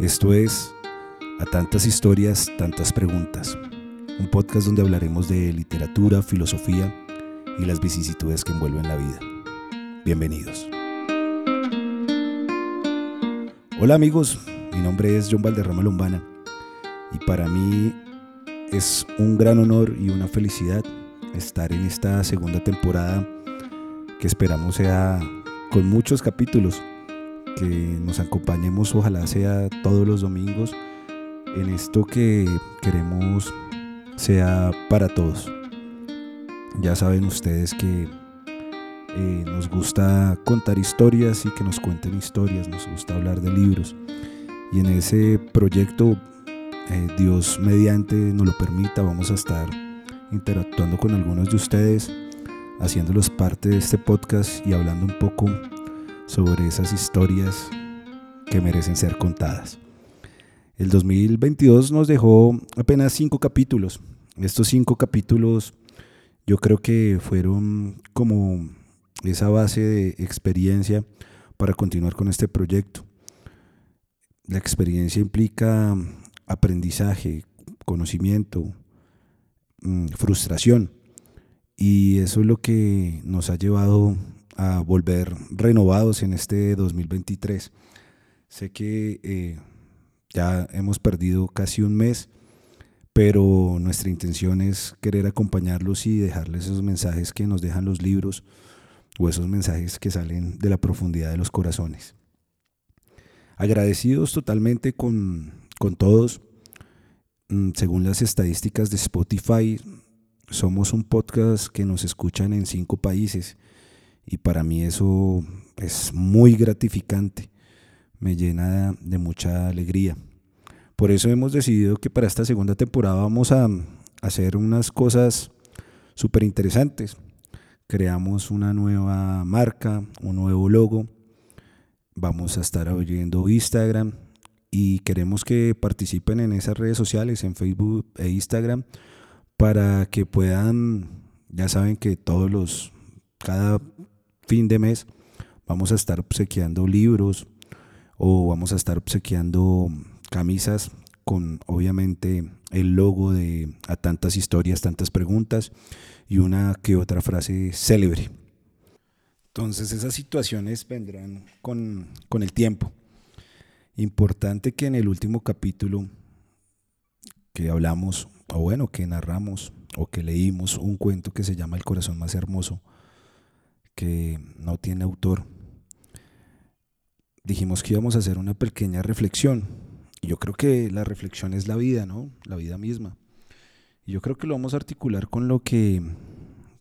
Esto es A tantas historias, tantas preguntas. Un podcast donde hablaremos de literatura, filosofía y las vicisitudes que envuelven la vida. Bienvenidos. Hola amigos, mi nombre es John Valderrama Lombana y para mí es un gran honor y una felicidad estar en esta segunda temporada que esperamos sea con muchos capítulos, que nos acompañemos ojalá sea todos los domingos en esto que queremos sea para todos. Ya saben ustedes que eh, nos gusta contar historias y que nos cuenten historias, nos gusta hablar de libros. Y en ese proyecto eh, Dios mediante nos lo permita, vamos a estar interactuando con algunos de ustedes, haciéndolos parte de este podcast y hablando un poco sobre esas historias que merecen ser contadas. El 2022 nos dejó apenas cinco capítulos. Estos cinco capítulos yo creo que fueron como esa base de experiencia para continuar con este proyecto. La experiencia implica aprendizaje, conocimiento, mm, frustración. Y eso es lo que nos ha llevado a volver renovados en este 2023. Sé que eh, ya hemos perdido casi un mes, pero nuestra intención es querer acompañarlos y dejarles esos mensajes que nos dejan los libros o esos mensajes que salen de la profundidad de los corazones. Agradecidos totalmente con con todos. Mm, según las estadísticas de Spotify, somos un podcast que nos escuchan en cinco países y para mí eso es muy gratificante, me llena de mucha alegría. Por eso hemos decidido que para esta segunda temporada vamos a hacer unas cosas súper interesantes. Creamos una nueva marca, un nuevo logo. Vamos a estar abriendo Instagram, y queremos que participen en esas redes sociales, en Facebook e Instagram, para que puedan, ya saben que todos los, cada fin de mes vamos a estar obsequiando libros o vamos a estar obsequiando camisas con obviamente el logo de a tantas historias, tantas preguntas y una que otra frase célebre. Entonces esas situaciones vendrán con, con el tiempo. Importante que en el último capítulo que hablamos, o bueno, que narramos, o que leímos un cuento que se llama El corazón más hermoso, que no tiene autor, dijimos que íbamos a hacer una pequeña reflexión. Y yo creo que la reflexión es la vida, ¿no? La vida misma. Y yo creo que lo vamos a articular con lo que,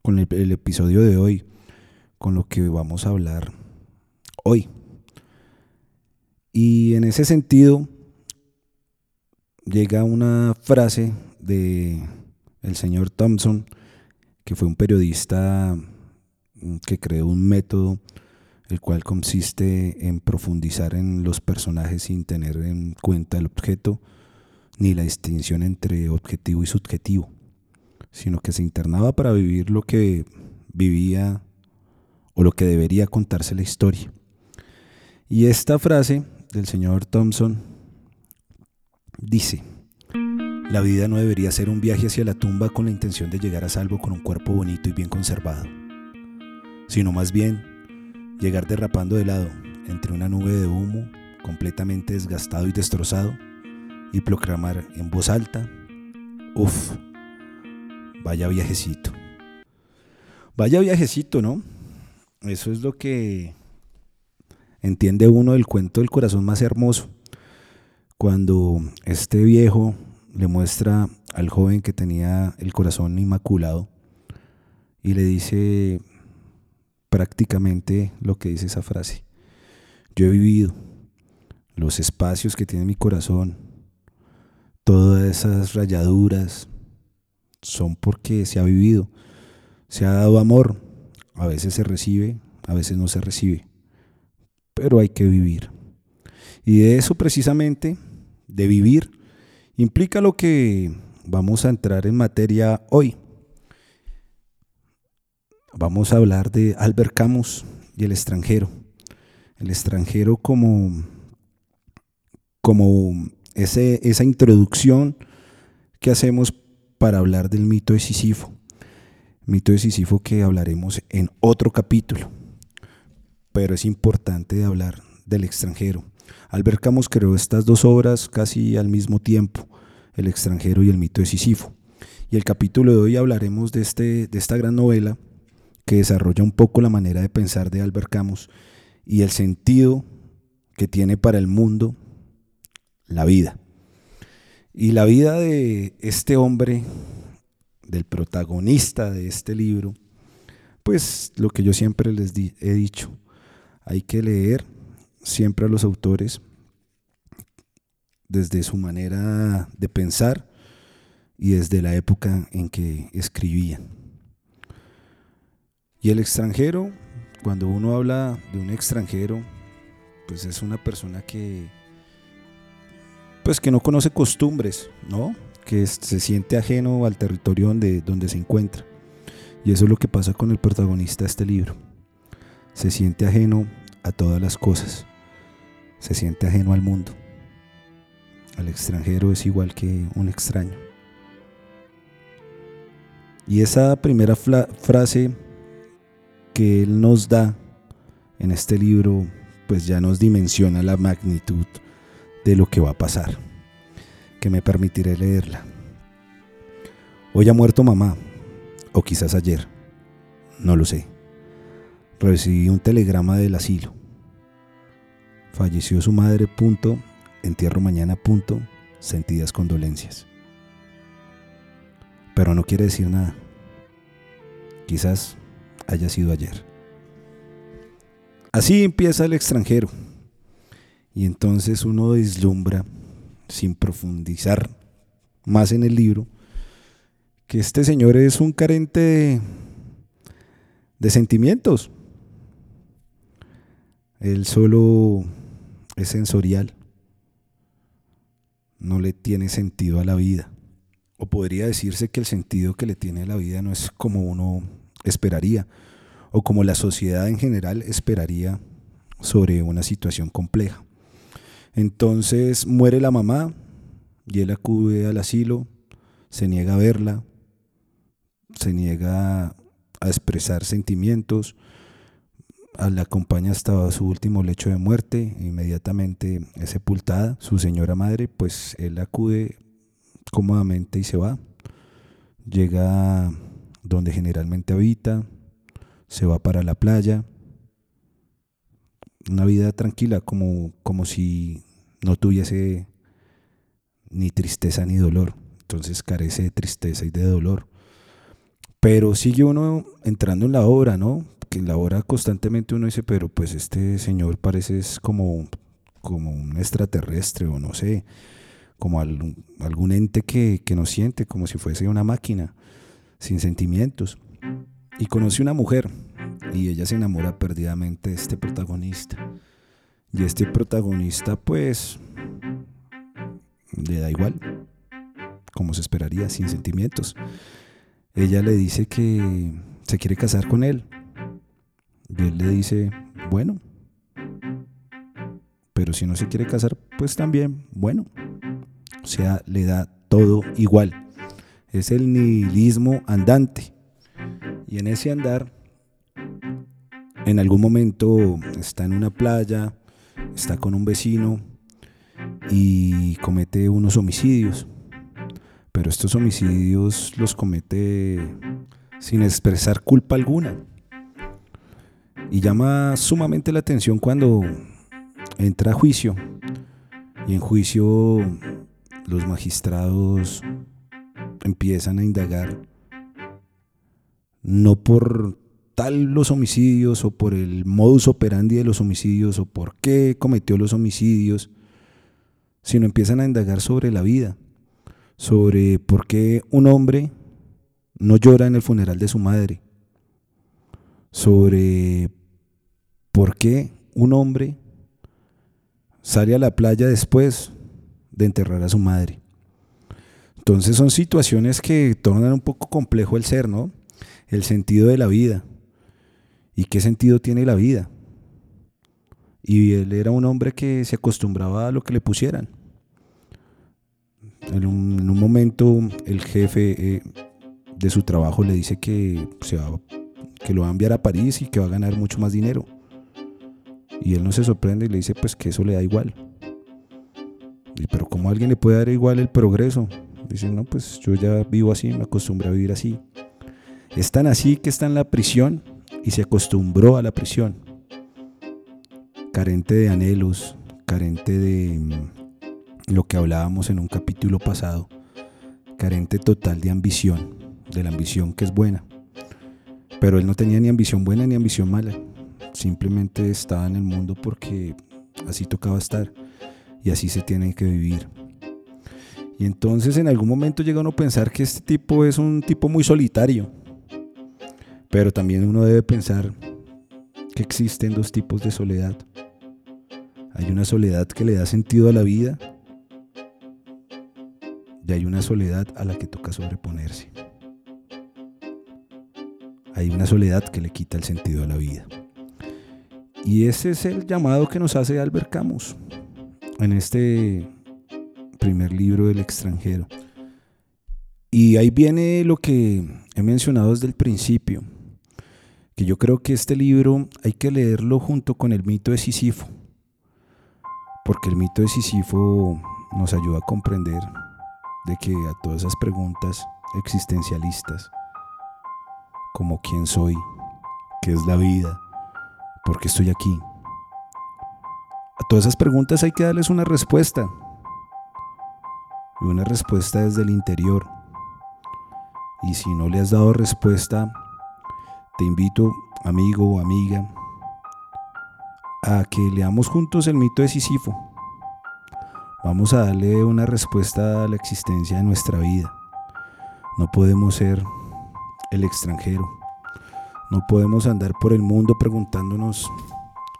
con el, el episodio de hoy, con lo que vamos a hablar hoy. Y en ese sentido llega una frase de el señor Thompson, que fue un periodista que creó un método el cual consiste en profundizar en los personajes sin tener en cuenta el objeto ni la distinción entre objetivo y subjetivo, sino que se internaba para vivir lo que vivía o lo que debería contarse la historia. Y esta frase del señor Thompson dice, la vida no debería ser un viaje hacia la tumba con la intención de llegar a salvo con un cuerpo bonito y bien conservado, sino más bien llegar derrapando de lado entre una nube de humo completamente desgastado y destrozado y proclamar en voz alta, uff, vaya viajecito. Vaya viajecito, ¿no? Eso es lo que entiende uno el cuento del corazón más hermoso. Cuando este viejo le muestra al joven que tenía el corazón inmaculado y le dice prácticamente lo que dice esa frase. Yo he vivido los espacios que tiene mi corazón, todas esas rayaduras, son porque se ha vivido, se ha dado amor, a veces se recibe, a veces no se recibe pero hay que vivir. Y de eso precisamente, de vivir, implica lo que vamos a entrar en materia hoy. Vamos a hablar de Albert Camus y el extranjero. El extranjero como, como ese, esa introducción que hacemos para hablar del mito de Sísifo. Mito de Sísifo que hablaremos en otro capítulo. Pero es importante hablar del extranjero. Albert Camus creó estas dos obras casi al mismo tiempo, El extranjero y el mito de Sísifo. Y el capítulo de hoy hablaremos de, este, de esta gran novela que desarrolla un poco la manera de pensar de Albert Camus y el sentido que tiene para el mundo la vida. Y la vida de este hombre, del protagonista de este libro, pues lo que yo siempre les he dicho, hay que leer siempre a los autores desde su manera de pensar y desde la época en que escribían. Y el extranjero, cuando uno habla de un extranjero, pues es una persona que pues que no conoce costumbres, ¿no? Que se siente ajeno al territorio donde, donde se encuentra. Y eso es lo que pasa con el protagonista de este libro. Se siente ajeno a todas las cosas. Se siente ajeno al mundo. Al extranjero es igual que un extraño. Y esa primera frase que él nos da en este libro, pues ya nos dimensiona la magnitud de lo que va a pasar, que me permitiré leerla. Hoy ha muerto mamá, o quizás ayer, no lo sé. Recibí un telegrama del asilo. Falleció su madre, punto, entierro mañana, punto, sentidas condolencias. Pero no quiere decir nada. Quizás haya sido ayer. Así empieza el extranjero. Y entonces uno deslumbra, sin profundizar más en el libro, que este señor es un carente de, sentimientos. Él solo es sensorial. No le tiene sentido a la vida. O podría decirse que el sentido que le tiene a la vida no es como uno esperaría o como la sociedad en general esperaría sobre una situación compleja. Entonces muere la mamá y él acude al asilo, se niega a verla, se niega a expresar sentimientos, la acompaña hasta su último lecho de muerte, inmediatamente es sepultada su señora madre, pues él acude cómodamente y se va. Llega donde generalmente habita, se va para la playa, una vida tranquila, como, como si no tuviese ni tristeza ni dolor. Entonces carece de tristeza y de dolor. Pero sigue uno entrando en la obra, ¿no? Que en la obra constantemente uno dice, pero pues este señor parece como, como un extraterrestre o no sé, como algún, ente que, que no siente, como si fuese una máquina, sin sentimientos. Y conoce una mujer y ella se enamora perdidamente de este protagonista. Y este protagonista pues le da igual, como se esperaría, sin sentimientos. Ella le dice que se quiere casar con él. Y él le dice, bueno, pero si no se quiere casar, pues también, bueno. O sea, le da todo igual. Es el nihilismo andante. Y en ese andar, en algún momento está en una playa, está con un vecino y comete unos homicidios. Pero estos homicidios los comete sin expresar culpa alguna. Y llama sumamente la atención cuando entra a juicio. Y en juicio los magistrados empiezan a indagar no por tal los homicidios o por el modus operandi de los homicidios o por qué cometió los homicidios, sino empiezan a indagar sobre la vida, sobre por qué un hombre no llora en el funeral de su madre, sobre por qué un hombre sale a la playa después de enterrar a su madre. Entonces son situaciones que tornan un poco complejo el ser, ¿no? El sentido de la vida. ¿Y qué sentido tiene la vida? Y él era un hombre que se acostumbraba a lo que le pusieran. En un, momento el jefe eh, de su trabajo le dice que, se que lo va a enviar a París y que va a ganar mucho más dinero. Y él no se sorprende y le dice pues que eso le da igual. pero ¿cómo a alguien le puede dar igual el progreso? Dice, no, pues yo ya vivo así, me acostumbré a vivir así. Es tan así que está en la prisión y se acostumbró a la prisión. Carente de anhelos, carente de mm, lo que hablábamos en un capítulo pasado, carente total de ambición, de la ambición que es buena. Pero él no tenía ni ambición buena ni ambición mala. Simplemente estaba en el mundo porque así tocaba estar y así se tiene que vivir. Y entonces en algún momento llega uno a pensar que este tipo es un tipo muy solitario. Pero también uno debe pensar que existen dos tipos de soledad. Hay una soledad que le da sentido a la vida y hay una soledad a la que toca sobreponerse. Hay una soledad que le quita el sentido a la vida. Y ese es el llamado que nos hace Albert Camus en este primer libro del extranjero. Y ahí viene lo que he mencionado desde el principio, que yo creo que este libro hay que leerlo junto con el mito de Sísifo, porque el mito de Sísifo nos ayuda a comprender de que a todas esas preguntas existencialistas, como quién soy, qué es la vida, por qué estoy aquí, a todas esas preguntas hay que darles una respuesta y una respuesta desde el interior. Y si no le has dado respuesta, te invito, amigo o amiga, a que leamos juntos el mito de Sísifo. Vamos a darle una respuesta a la existencia de nuestra vida. No podemos ser el extranjero. No podemos andar por el mundo preguntándonos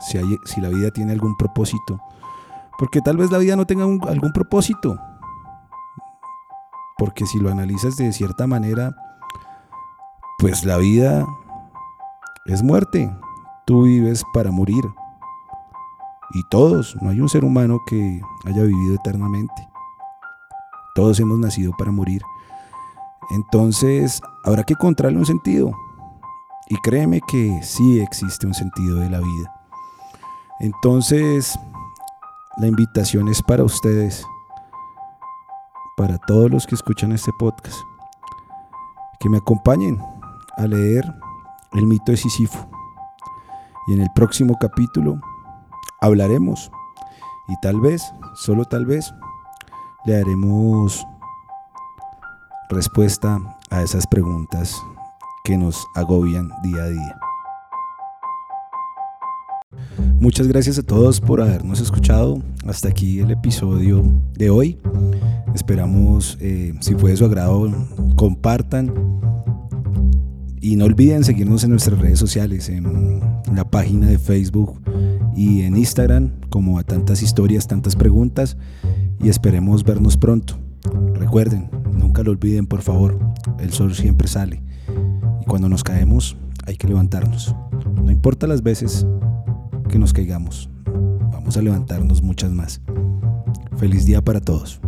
si, hay, si la vida tiene algún propósito. Porque tal vez la vida no tenga algún propósito. Porque si lo analizas de cierta manera, pues la vida es muerte. Tú vives para morir. Y todos, no hay un ser humano que haya vivido eternamente. Todos hemos nacido para morir. Entonces, habrá que encontrarle un sentido. Y créeme que sí existe un sentido de la vida. Entonces, la invitación es para ustedes para todos los que escuchan este podcast, que me acompañen a leer el mito de Sísifo. Y en el próximo capítulo hablaremos y tal vez, solo tal vez, le daremos respuesta a esas preguntas que nos agobian día a día. Muchas gracias a todos por habernos escuchado. Hasta aquí el episodio de hoy. Esperamos, eh, si fue de su agrado, compartan. Y no olviden seguirnos en nuestras redes sociales, en la página de Facebook y en Instagram, como a tantas historias, tantas preguntas. Y esperemos vernos pronto. Recuerden, nunca lo olviden, por favor. El sol siempre sale. Y cuando nos caemos, hay que levantarnos. No importa las veces que nos caigamos. Vamos a levantarnos muchas más. Feliz día para todos.